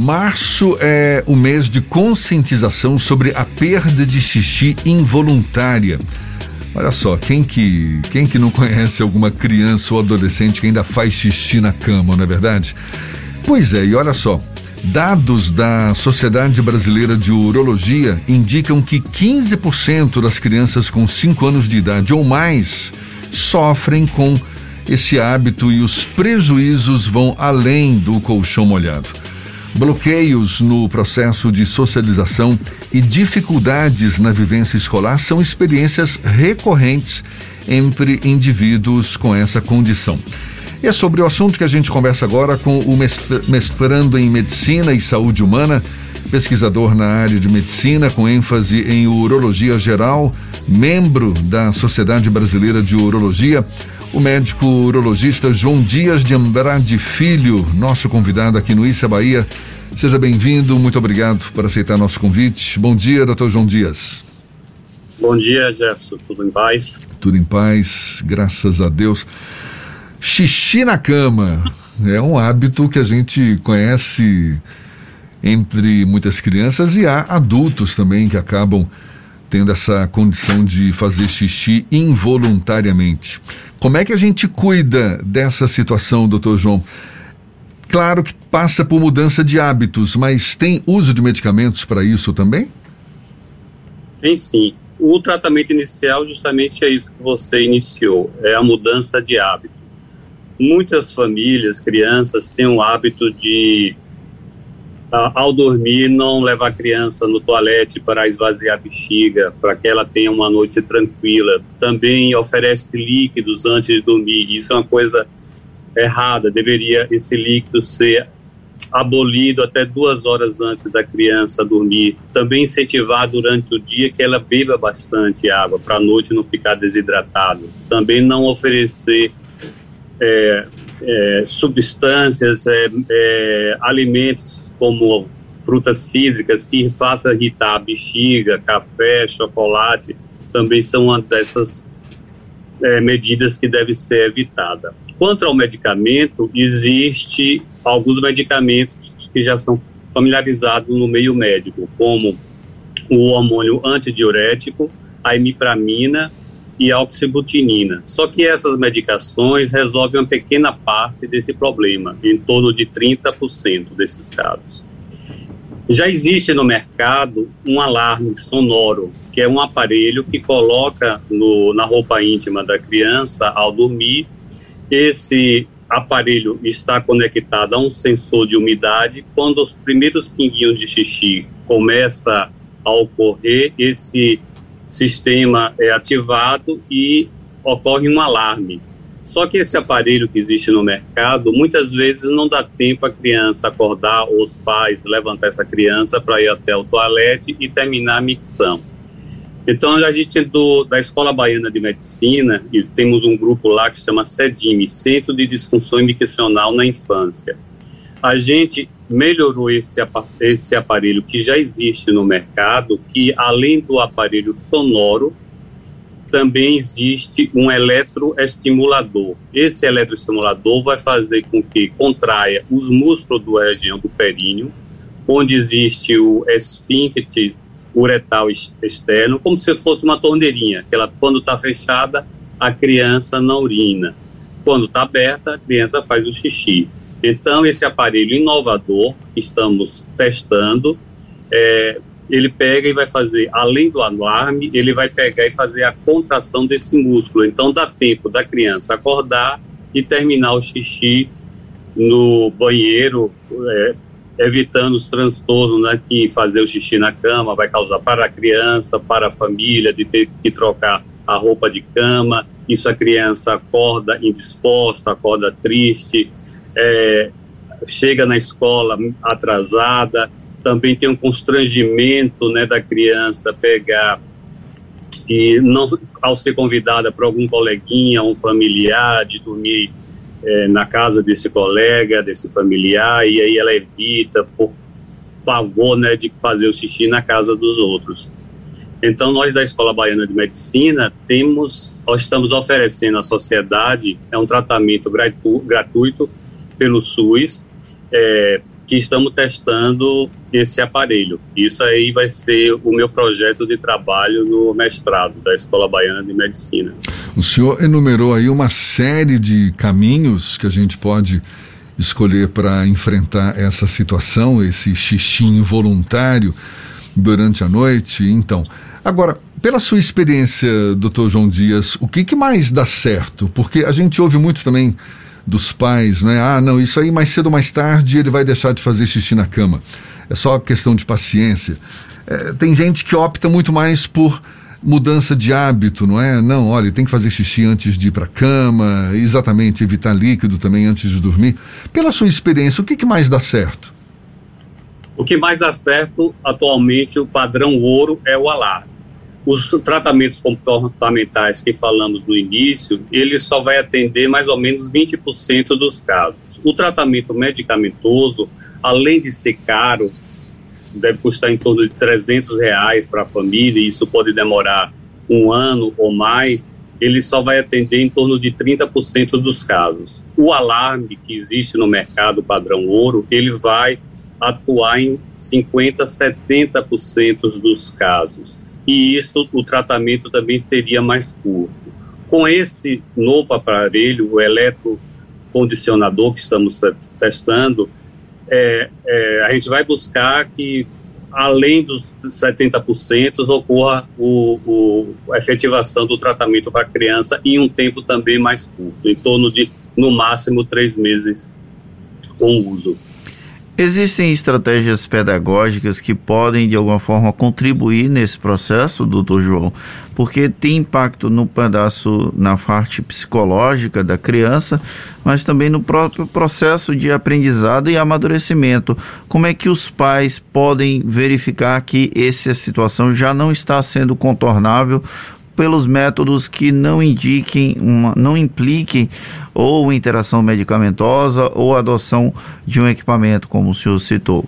Março é o mês de conscientização sobre a perda de xixi involuntária. Olha só, quem que, quem que não conhece alguma criança ou adolescente que ainda faz xixi na cama, não é verdade? Pois é, e olha só, dados da Sociedade Brasileira de Urologia indicam que 15% das crianças com 5 anos de idade ou mais sofrem com esse hábito e os prejuízos vão além do colchão molhado. Bloqueios no processo de socialização e dificuldades na vivência escolar são experiências recorrentes entre indivíduos com essa condição. E é sobre o assunto que a gente conversa agora com o mestrando em Medicina e Saúde Humana, pesquisador na área de medicina com ênfase em urologia geral, membro da Sociedade Brasileira de Urologia, o médico urologista João Dias de Andrade Filho, nosso convidado aqui no Issa Bahia. Seja bem-vindo, muito obrigado por aceitar nosso convite. Bom dia, doutor João Dias. Bom dia, Jefferson. Tudo em paz? Tudo em paz, graças a Deus. Xixi na cama é um hábito que a gente conhece entre muitas crianças e há adultos também que acabam tendo essa condição de fazer xixi involuntariamente. Como é que a gente cuida dessa situação, doutor João? Claro que passa por mudança de hábitos, mas tem uso de medicamentos para isso também? Tem sim. O tratamento inicial justamente é isso que você iniciou, é a mudança de hábito. Muitas famílias, crianças, têm o hábito de ao dormir, não levar a criança no toalete para esvaziar a bexiga, para que ela tenha uma noite tranquila. Também oferece líquidos antes de dormir. Isso é uma coisa errada. Deveria esse líquido ser abolido até duas horas antes da criança dormir. Também incentivar durante o dia que ela beba bastante água, para a noite não ficar desidratado. Também não oferecer é, é, substâncias, é alimentos como frutas cítricas que faça irritar a bexiga, café, chocolate, também são uma dessas é, medidas que deve ser evitada. Quanto ao medicamento, existe alguns medicamentos que já são familiarizados no meio médico, como o hormônio antidiurético, a imipramina e oxibutinina. Só que essas medicações resolvem uma pequena parte desse problema, em torno de 30% desses casos. Já existe no mercado um alarme sonoro, que é um aparelho que coloca no, na roupa íntima da criança ao dormir. Esse aparelho está conectado a um sensor de umidade. Quando os primeiros pinguinhos de xixi começam a ocorrer, esse sistema é ativado e ocorre um alarme. Só que esse aparelho que existe no mercado, muitas vezes não dá tempo a criança acordar ou os pais levantar essa criança para ir até o toalete e terminar a micção. Então, a gente do, da Escola Baiana de Medicina, e temos um grupo lá que se chama CEDIME, Centro de Disfunção Miccional na Infância. A gente melhorou esse, esse aparelho que já existe no mercado, que além do aparelho sonoro, também existe um eletroestimulador. Esse eletroestimulador vai fazer com que contraia os músculos da região do períneo, onde existe o esfíncter uretal externo, como se fosse uma torneirinha, que ela, quando está fechada, a criança não urina. Quando está aberta, a criança faz o xixi. Então, esse aparelho inovador que estamos testando, é, ele pega e vai fazer, além do alarme, ele vai pegar e fazer a contração desse músculo. Então, dá tempo da criança acordar e terminar o xixi no banheiro, é, evitando os transtornos né, que fazer o xixi na cama vai causar para a criança, para a família, de ter que trocar a roupa de cama. Isso a criança acorda indisposta, acorda triste, é, chega na escola atrasada, também tem um constrangimento né, da criança pegar e não ao ser convidada para algum coleguinha, um familiar, de dormir é, na casa desse colega, desse familiar, e aí ela evita por pavor né, de fazer o xixi na casa dos outros. Então, nós da Escola Baiana de Medicina temos, nós estamos oferecendo à sociedade é um tratamento gratu, gratuito pelo SUS, é, que estamos testando esse aparelho. Isso aí vai ser o meu projeto de trabalho no mestrado da Escola Baiana de Medicina. O senhor enumerou aí uma série de caminhos que a gente pode escolher para enfrentar essa situação, esse xixi involuntário durante a noite. Então, agora, pela sua experiência, doutor João Dias, o que, que mais dá certo? Porque a gente ouve muito também dos pais, né? Ah, não, isso aí mais cedo ou mais tarde ele vai deixar de fazer xixi na cama. É só questão de paciência. É, tem gente que opta muito mais por mudança de hábito, não é? Não, olha, tem que fazer xixi antes de ir para a cama, exatamente, evitar líquido também antes de dormir. Pela sua experiência, o que, que mais dá certo? O que mais dá certo atualmente, o padrão ouro é o alarme. Os tratamentos comportamentais que falamos no início, ele só vai atender mais ou menos 20% dos casos. O tratamento medicamentoso, além de ser caro, deve custar em torno de 300 reais para a família, e isso pode demorar um ano ou mais, ele só vai atender em torno de 30% dos casos. O alarme que existe no mercado padrão ouro, ele vai atuar em 50, 70% dos casos e isso o tratamento também seria mais curto. Com esse novo aparelho, o eletrocondicionador que estamos testando, é, é, a gente vai buscar que, além dos 70%, ocorra o, o, a efetivação do tratamento para a criança em um tempo também mais curto, em torno de, no máximo, três meses com uso. Existem estratégias pedagógicas que podem, de alguma forma, contribuir nesse processo, doutor João, porque tem impacto no pedaço, na parte psicológica da criança, mas também no próprio processo de aprendizado e amadurecimento. Como é que os pais podem verificar que essa situação já não está sendo contornável pelos métodos que não indiquem, uma, não impliquem ou interação medicamentosa ou adoção de um equipamento, como o senhor citou?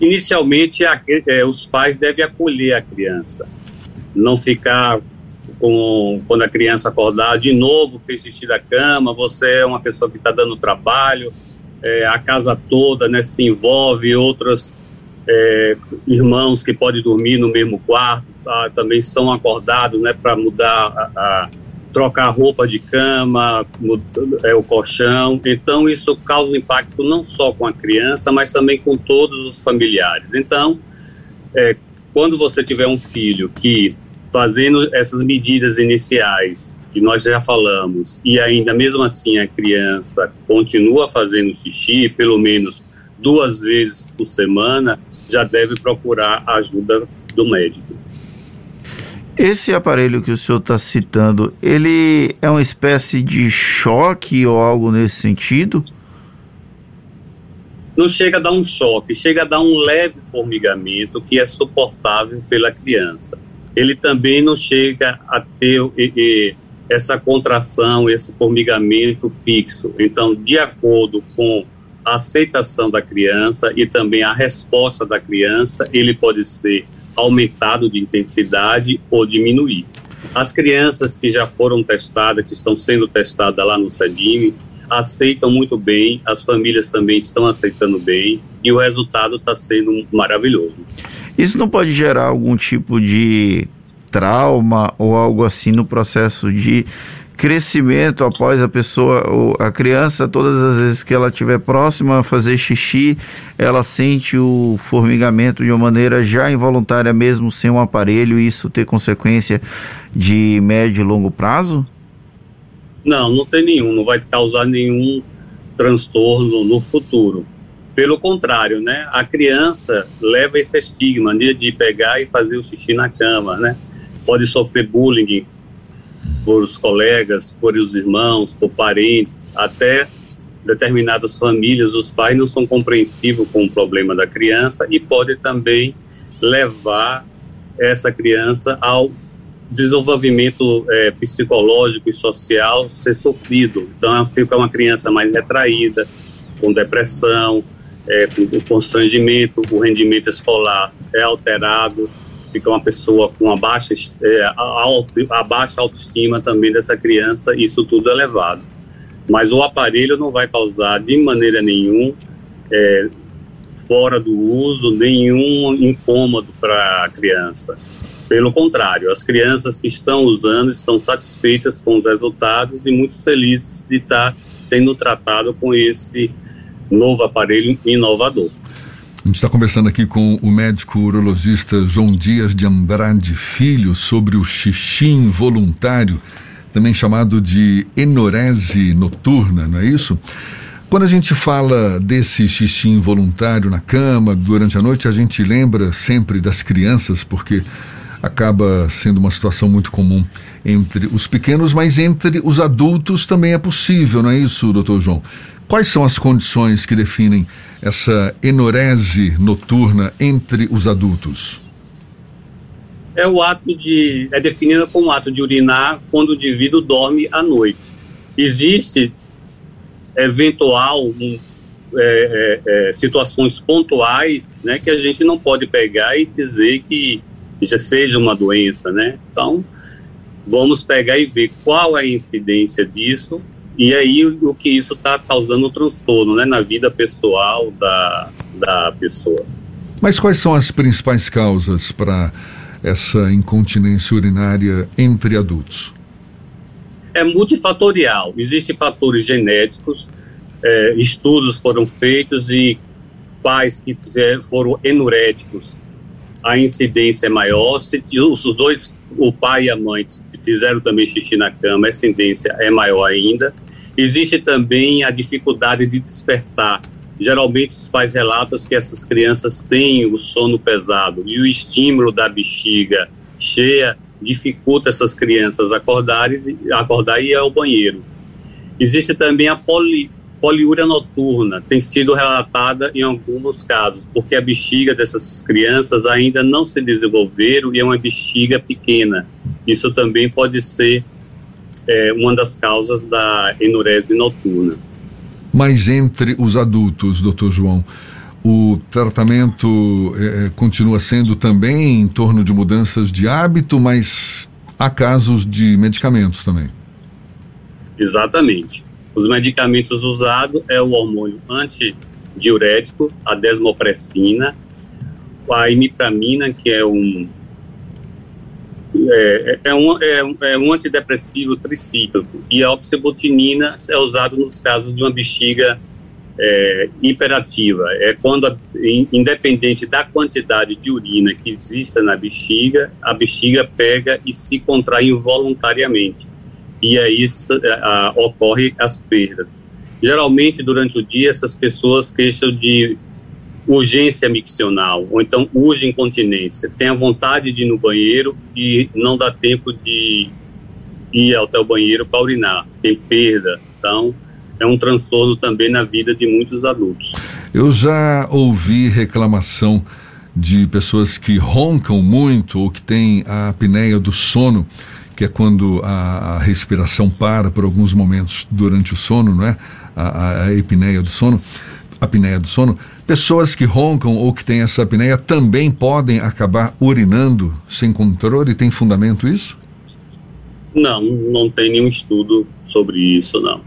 Inicialmente, a, é, os pais devem acolher a criança, não ficar com, quando a criança acordar de novo, fez xixi da cama, você é uma pessoa que está dando trabalho, é, a casa toda né, se envolve, outros é, irmãos que podem dormir no mesmo quarto, tá, também são acordados né, para mudar a, a, trocar a roupa de cama, é, o colchão. Então, isso causa impacto não só com a criança, mas também com todos os familiares. Então, é, quando você tiver um filho que fazendo essas medidas iniciais que nós já falamos e ainda mesmo assim a criança continua fazendo xixi pelo menos duas vezes por semana, já deve procurar a ajuda do médico. Esse aparelho que o senhor está citando, ele é uma espécie de choque ou algo nesse sentido? Não chega a dar um choque, chega a dar um leve formigamento que é suportável pela criança. Ele também não chega a ter e, e, essa contração, esse formigamento fixo. Então, de acordo com a aceitação da criança e também a resposta da criança, ele pode ser aumentado de intensidade ou diminuir. As crianças que já foram testadas, que estão sendo testadas lá no CEDIM, aceitam muito bem, as famílias também estão aceitando bem e o resultado está sendo maravilhoso. Isso não pode gerar algum tipo de trauma ou algo assim no processo de crescimento após a pessoa, a criança, todas as vezes que ela estiver próxima a fazer xixi, ela sente o formigamento de uma maneira já involuntária, mesmo sem um aparelho, e isso ter consequência de médio e longo prazo? Não, não tem nenhum, não vai causar nenhum transtorno no futuro. Pelo contrário, né? A criança leva esse estigma de pegar e fazer o xixi na cama, né? Pode sofrer bullying por os colegas, por os irmãos, por parentes, até determinadas famílias, os pais não são compreensivos com o problema da criança e pode também levar essa criança ao desenvolvimento é, psicológico e social ser sofrido. Então, fica uma criança mais retraída, com depressão, é, com constrangimento, o rendimento escolar é alterado fica uma pessoa com a baixa, é, a baixa autoestima também dessa criança, isso tudo é levado. Mas o aparelho não vai causar de maneira nenhuma é, fora do uso, nenhum incômodo para a criança. Pelo contrário, as crianças que estão usando estão satisfeitas com os resultados e muito felizes de estar sendo tratado com esse novo aparelho inovador. A gente está conversando aqui com o médico urologista João Dias de Andrade Filho sobre o xixi involuntário, também chamado de enorese noturna, não é isso? Quando a gente fala desse xixi involuntário na cama, durante a noite, a gente lembra sempre das crianças, porque acaba sendo uma situação muito comum entre os pequenos, mas entre os adultos também é possível, não é isso, doutor João? Quais são as condições que definem essa enorese noturna entre os adultos? É o ato de. é definida como ato de urinar quando o indivíduo dorme à noite. Existe eventual um, é, é, é, situações pontuais né, que a gente não pode pegar e dizer que já seja uma doença, né? Então, vamos pegar e ver qual é a incidência disso e aí o que isso está causando um transtorno né, na vida pessoal da, da pessoa. Mas quais são as principais causas para essa incontinência urinária entre adultos? É multifatorial. Existem fatores genéticos, é, estudos foram feitos e pais que foram enuréticos, a incidência é maior. Se os dois o pai e a mãe fizeram também xixi na cama, essa tendência é maior ainda. Existe também a dificuldade de despertar. Geralmente os pais relatam que essas crianças têm o sono pesado e o estímulo da bexiga cheia dificulta essas crianças acordarem, acordar e ir ao banheiro. Existe também a poli, poliúria noturna tem sido relatada em alguns casos, porque a bexiga dessas crianças ainda não se desenvolveram e é uma bexiga pequena. Isso também pode ser é, uma das causas da enurese noturna. Mas entre os adultos, doutor João, o tratamento é, é, continua sendo também em torno de mudanças de hábito, mas há casos de medicamentos também. Exatamente. Os medicamentos usados é o hormônio antidiurético, a desmopressina, a imipramina, que é um é, é, um, é, é, um antidepressivo tricíclico e a oxibutinina é usado nos casos de uma bexiga é, hiperativa. É quando, a, independente da quantidade de urina que exista na bexiga, a bexiga pega e se contrai involuntariamente e aí a, ocorre as perdas. Geralmente, durante o dia, essas pessoas queixam de urgência miccional, ou então urge incontinência. Tem a vontade de ir no banheiro e não dá tempo de ir até o banheiro para urinar. Tem perda. Então, é um transtorno também na vida de muitos adultos. Eu já ouvi reclamação de pessoas que roncam muito ou que têm a apneia do sono que é quando a, a, respiração para por alguns momentos durante o sono, não é? A, a, epineia do sono, a apneia do sono. Pessoas que roncam ou que têm essa apneia também podem acabar urinando sem controle. Tem fundamento isso? Não, não tem nenhum estudo sobre isso, não.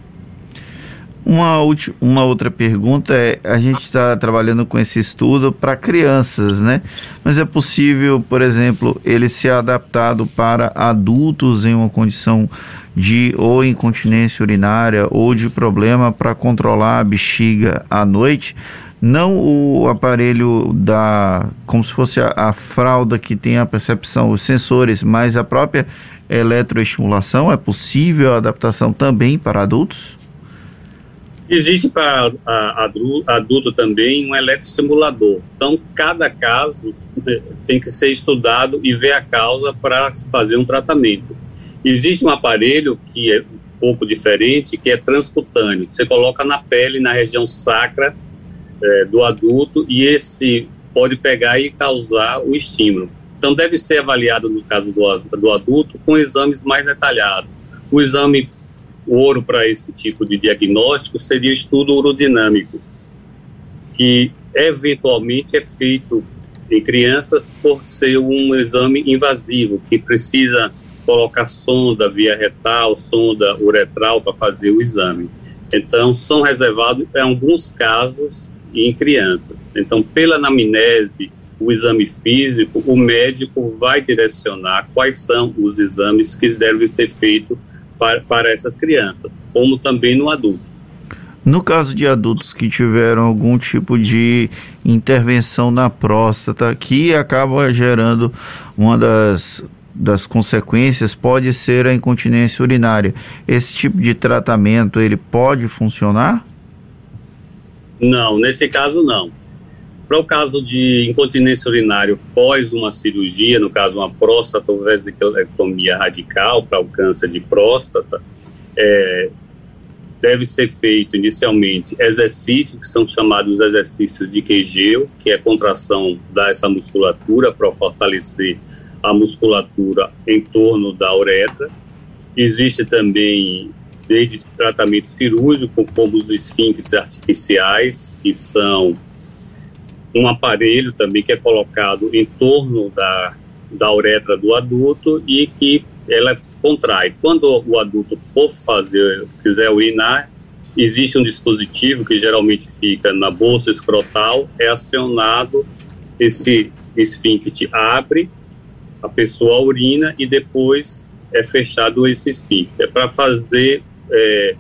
Uma, uma outra pergunta é: a gente está trabalhando com esse estudo para crianças, né? Mas é possível, por exemplo, ele ser adaptado para adultos em uma condição de ou incontinência urinária ou de problema para controlar a bexiga à noite? Não o aparelho da. como se fosse a, a fralda que tem a percepção, os sensores, mas a própria eletroestimulação? É possível a adaptação também para adultos? Existe para adulto também um eletrosimulador. Então, cada caso tem que ser estudado e ver a causa para fazer um tratamento. Existe um aparelho que é um pouco diferente, que é transcutâneo. Você coloca na pele, na região sacra é, do adulto, e esse pode pegar e causar o estímulo. Então, deve ser avaliado, no caso do, do adulto, com exames mais detalhados. O exame o ouro para esse tipo de diagnóstico seria estudo urodinâmico, que eventualmente é feito em criança por ser um exame invasivo, que precisa colocar sonda via retal, sonda uretral para fazer o exame. Então, são reservados em alguns casos em crianças. Então, pela anamnese, o exame físico, o médico vai direcionar quais são os exames que devem ser feitos para, para essas crianças, como também no adulto. No caso de adultos que tiveram algum tipo de intervenção na próstata, que acaba gerando uma das, das consequências, pode ser a incontinência urinária. Esse tipo de tratamento, ele pode funcionar? Não, nesse caso não. Para o caso de incontinência urinária pós uma cirurgia, no caso uma vesicectomia radical para o câncer de próstata, é, deve ser feito inicialmente exercícios que são chamados exercícios de Kegel, que é contração dessa musculatura para fortalecer a musculatura em torno da uretra. Existe também desde tratamento cirúrgico, como os esfíncteres artificiais, que são um aparelho também que é colocado em torno da, da uretra do adulto e que ela contrai. Quando o adulto for fazer, quiser urinar, existe um dispositivo que geralmente fica na bolsa escrotal, é acionado, esse esfíncter abre, a pessoa urina e depois é fechado esse esfíncter. É para fazer é,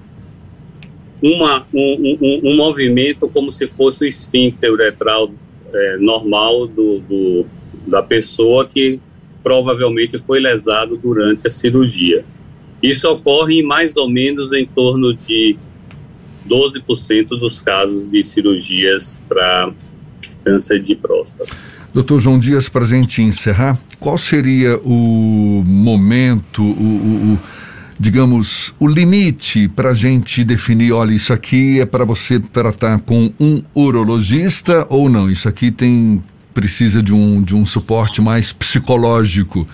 uma, um, um, um, movimento como se fosse o esfíncter uretral é, normal do, do, da pessoa que provavelmente foi lesado durante a cirurgia. Isso ocorre em mais ou menos em torno de 12% dos casos de cirurgias para câncer de próstata. Doutor João Dias, para a gente encerrar, qual seria o momento, o, o, o digamos, o limite para a gente definir, olha, isso aqui é para você tratar com um urologista ou não? Isso aqui tem precisa de um, de um suporte mais psicológico.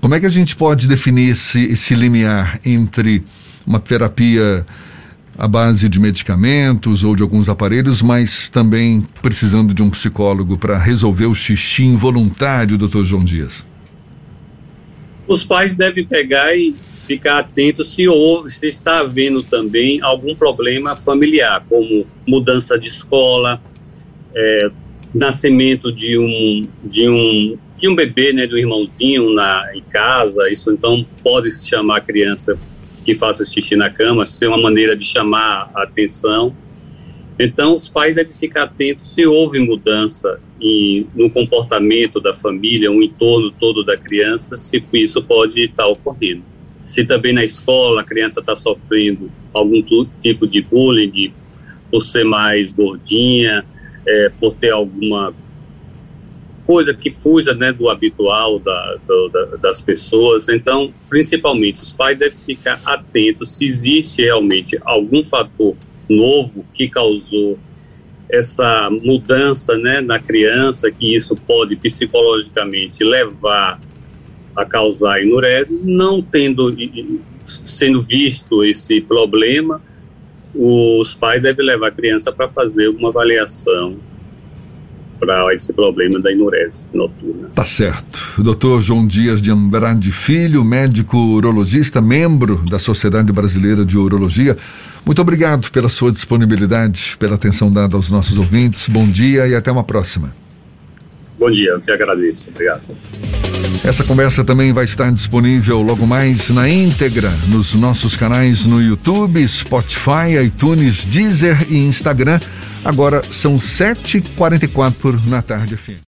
Como é que a gente pode definir esse, esse limiar entre uma terapia à base de medicamentos ou de alguns aparelhos, mas também precisando de um psicólogo para resolver o xixi involuntário, doutor João Dias? Os pais devem pegar e ficar atentos se, houve, se está havendo também algum problema familiar, como mudança de escola, é, nascimento de um de um de um bebê, né, do irmãozinho na em casa, isso então pode se chamar a criança que faça xixi na cama, ser uma maneira de chamar a atenção. Então os pais devem ficar atentos se houve mudança em, no comportamento da família, o entorno todo da criança, se isso pode estar ocorrendo. Se também na escola a criança está sofrendo algum tipo de bullying por ser mais gordinha, é, por ter alguma coisa que fuja né, do habitual da, do, da, das pessoas. Então, principalmente, os pais devem ficar atentos se existe realmente algum fator novo que causou essa mudança né, na criança, que isso pode psicologicamente levar a causar enurese, não tendo sendo visto esse problema, os pais devem levar a criança para fazer uma avaliação para esse problema da enurese noturna. Tá certo. Doutor João Dias de Andrade Filho, médico urologista, membro da Sociedade Brasileira de Urologia. Muito obrigado pela sua disponibilidade, pela atenção dada aos nossos ouvintes. Bom dia e até uma próxima. Bom dia, eu que agradeço. Obrigado. Essa conversa também vai estar disponível logo mais na íntegra nos nossos canais no YouTube, Spotify, iTunes, Deezer e Instagram. Agora são 7h44 na tarde, fim.